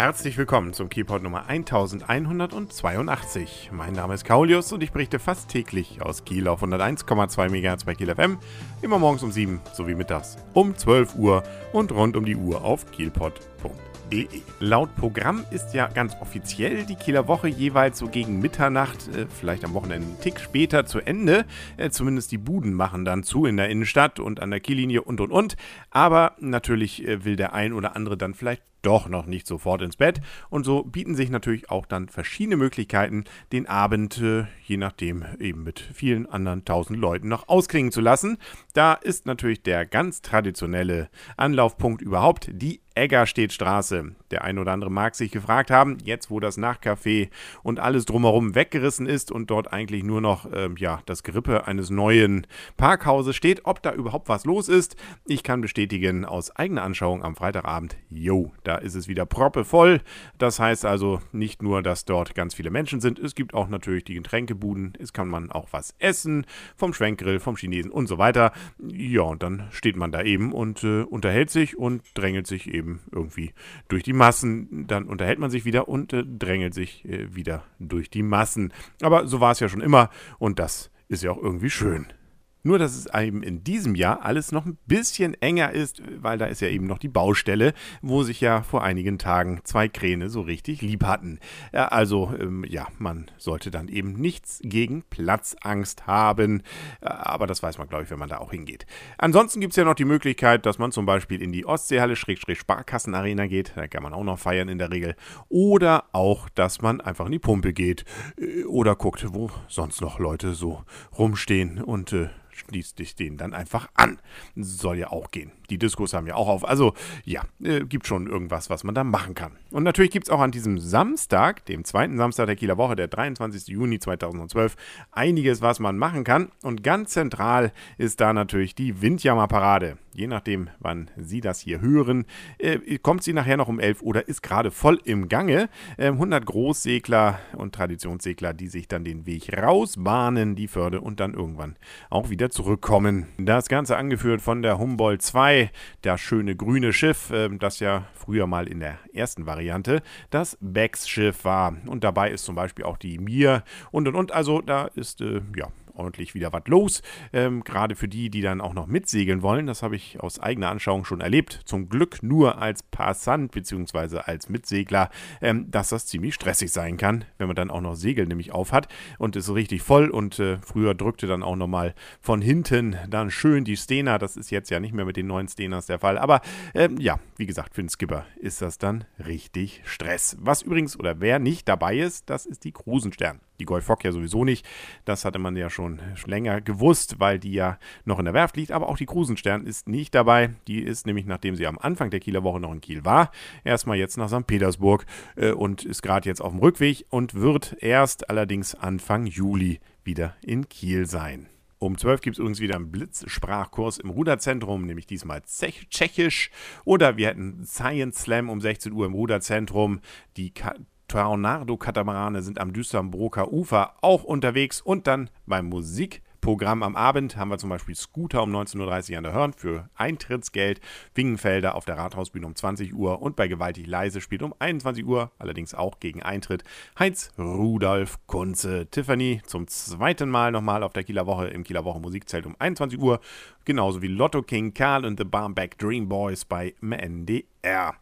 Herzlich willkommen zum Keyport Nummer 1182. Mein Name ist Kaulius und ich berichte fast täglich aus Kiel auf 101,2 MHz bei Kiel FM, immer morgens um 7 sowie mittags um 12 Uhr und rund um die Uhr auf kielpot.de. Laut Programm ist ja ganz offiziell die Kieler Woche jeweils so gegen Mitternacht, äh, vielleicht am Wochenende einen Tick später zu Ende. Äh, zumindest die Buden machen dann zu in der Innenstadt und an der Kiellinie und und und. Aber natürlich äh, will der ein oder andere dann vielleicht doch noch nicht sofort ins Bett. Und so bieten sich natürlich auch dann verschiedene Möglichkeiten, den Abend, äh, je nachdem, eben mit vielen anderen tausend Leuten noch ausklingen zu lassen. Da ist natürlich der ganz traditionelle Anlaufpunkt überhaupt die Eggerstedtstraße. Der ein oder andere mag sich gefragt haben, jetzt wo das Nachcafé und alles drumherum weggerissen ist und dort eigentlich nur noch ähm, ja, das Gerippe eines neuen Parkhauses steht, ob da überhaupt was los ist. Ich kann bestätigen aus eigener Anschauung am Freitagabend, jo, da ist es wieder proppevoll. Das heißt also nicht nur, dass dort ganz viele Menschen sind, es gibt auch natürlich die Getränkebuden, es kann man auch was essen, vom Schwenkgrill, vom Chinesen und so weiter. Ja, und dann steht man da eben und äh, unterhält sich und drängelt sich eben eben irgendwie durch die Massen. Dann unterhält man sich wieder und äh, drängelt sich äh, wieder durch die Massen. Aber so war es ja schon immer und das ist ja auch irgendwie schön. Nur, dass es eben in diesem Jahr alles noch ein bisschen enger ist, weil da ist ja eben noch die Baustelle, wo sich ja vor einigen Tagen zwei Kräne so richtig lieb hatten. Also, ähm, ja, man sollte dann eben nichts gegen Platzangst haben. Aber das weiß man, glaube ich, wenn man da auch hingeht. Ansonsten gibt es ja noch die Möglichkeit, dass man zum Beispiel in die Ostseehalle Schrägstrich Sparkassenarena geht. Da kann man auch noch feiern in der Regel. Oder auch, dass man einfach in die Pumpe geht. Äh, oder guckt, wo sonst noch Leute so rumstehen und äh, schließt dich den dann einfach an. Soll ja auch gehen. Die Diskos haben ja auch auf. Also ja, äh, gibt schon irgendwas, was man da machen kann. Und natürlich gibt es auch an diesem Samstag, dem zweiten Samstag der Kieler Woche, der 23. Juni 2012, einiges, was man machen kann. Und ganz zentral ist da natürlich die Windjammerparade. Je nachdem, wann Sie das hier hören, äh, kommt sie nachher noch um 11 oder ist gerade voll im Gange. Äh, 100 Großsegler und Traditionssegler, die sich dann den Weg rausbahnen, die Förde und dann irgendwann auch wieder zurückkommen. Das Ganze angeführt von der Humboldt 2 das schöne grüne Schiff, ähm, das ja früher mal in der ersten Variante das Becks-Schiff war. Und dabei ist zum Beispiel auch die Mir und und und. Also da ist äh, ja ordentlich wieder was los. Ähm, Gerade für die, die dann auch noch mitsegeln wollen, das habe ich aus eigener Anschauung schon erlebt. Zum Glück nur als Passant bzw. als Mitsegler, ähm, dass das ziemlich stressig sein kann, wenn man dann auch noch Segel nämlich auf hat und ist richtig voll. Und äh, früher drückte dann auch nochmal von hinten dann schön die Stena. Das ist jetzt ja nicht mehr mit den neuen Stenas der Fall. Aber ähm, ja, wie gesagt, für den Skipper ist das dann richtig Stress. Was übrigens oder wer nicht dabei ist, das ist die Krusenstern die Golf Fock ja sowieso nicht. Das hatte man ja schon länger gewusst, weil die ja noch in der Werft liegt. Aber auch die Krusenstern ist nicht dabei. Die ist nämlich, nachdem sie am Anfang der Kieler Woche noch in Kiel war, erstmal jetzt nach St. Petersburg äh, und ist gerade jetzt auf dem Rückweg und wird erst allerdings Anfang Juli wieder in Kiel sein. Um 12 gibt es übrigens wieder einen Blitzsprachkurs im Ruderzentrum, nämlich diesmal Tschechisch. Oder wir hätten Science Slam um 16 Uhr im Ruderzentrum. Die Tornado-Katamarane sind am Düsternbroker Ufer auch unterwegs und dann beim Musik Programm am Abend haben wir zum Beispiel Scooter um 19.30 Uhr an der Hörn für Eintrittsgeld, Wingenfelder auf der Rathausbühne um 20 Uhr und bei Gewaltig Leise spielt um 21 Uhr, allerdings auch gegen Eintritt, Heinz Rudolf Kunze. Tiffany zum zweiten Mal nochmal auf der Kieler Woche im Kieler Woche Musikzelt um 21 Uhr, genauso wie Lotto King Karl und The Barmbek Dream Boys bei MNDR.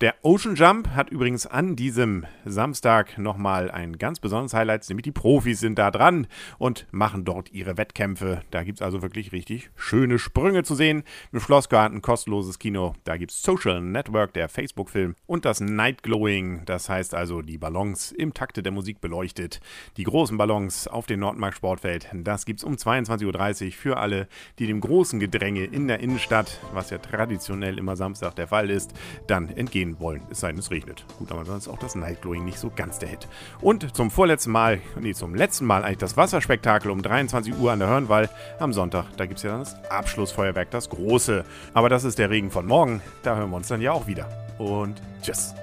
Der Ocean Jump hat übrigens an diesem Samstag nochmal ein ganz besonderes Highlight, nämlich die Profis sind da dran und machen dort ihre Wettkämpfe. Da gibt es also wirklich richtig schöne Sprünge zu sehen. Im Schlossgarten kostenloses Kino. Da gibt es Social Network, der Facebook-Film und das Night Glowing. Das heißt also die Ballons im Takte der Musik beleuchtet. Die großen Ballons auf dem Nordmark Sportfeld. Das gibt es um 22.30 Uhr für alle, die dem großen Gedränge in der Innenstadt, was ja traditionell immer Samstag der Fall ist, dann entgehen gehen wollen, es sei denn, es regnet. Gut, aber dann ist auch das Night Glowing nicht so ganz der Hit. Und zum vorletzten Mal, nee, zum letzten Mal eigentlich das Wasserspektakel um 23 Uhr an der Hörnwall am Sonntag. Da gibt es ja dann das Abschlussfeuerwerk, das große. Aber das ist der Regen von morgen. Da hören wir uns dann ja auch wieder. Und tschüss.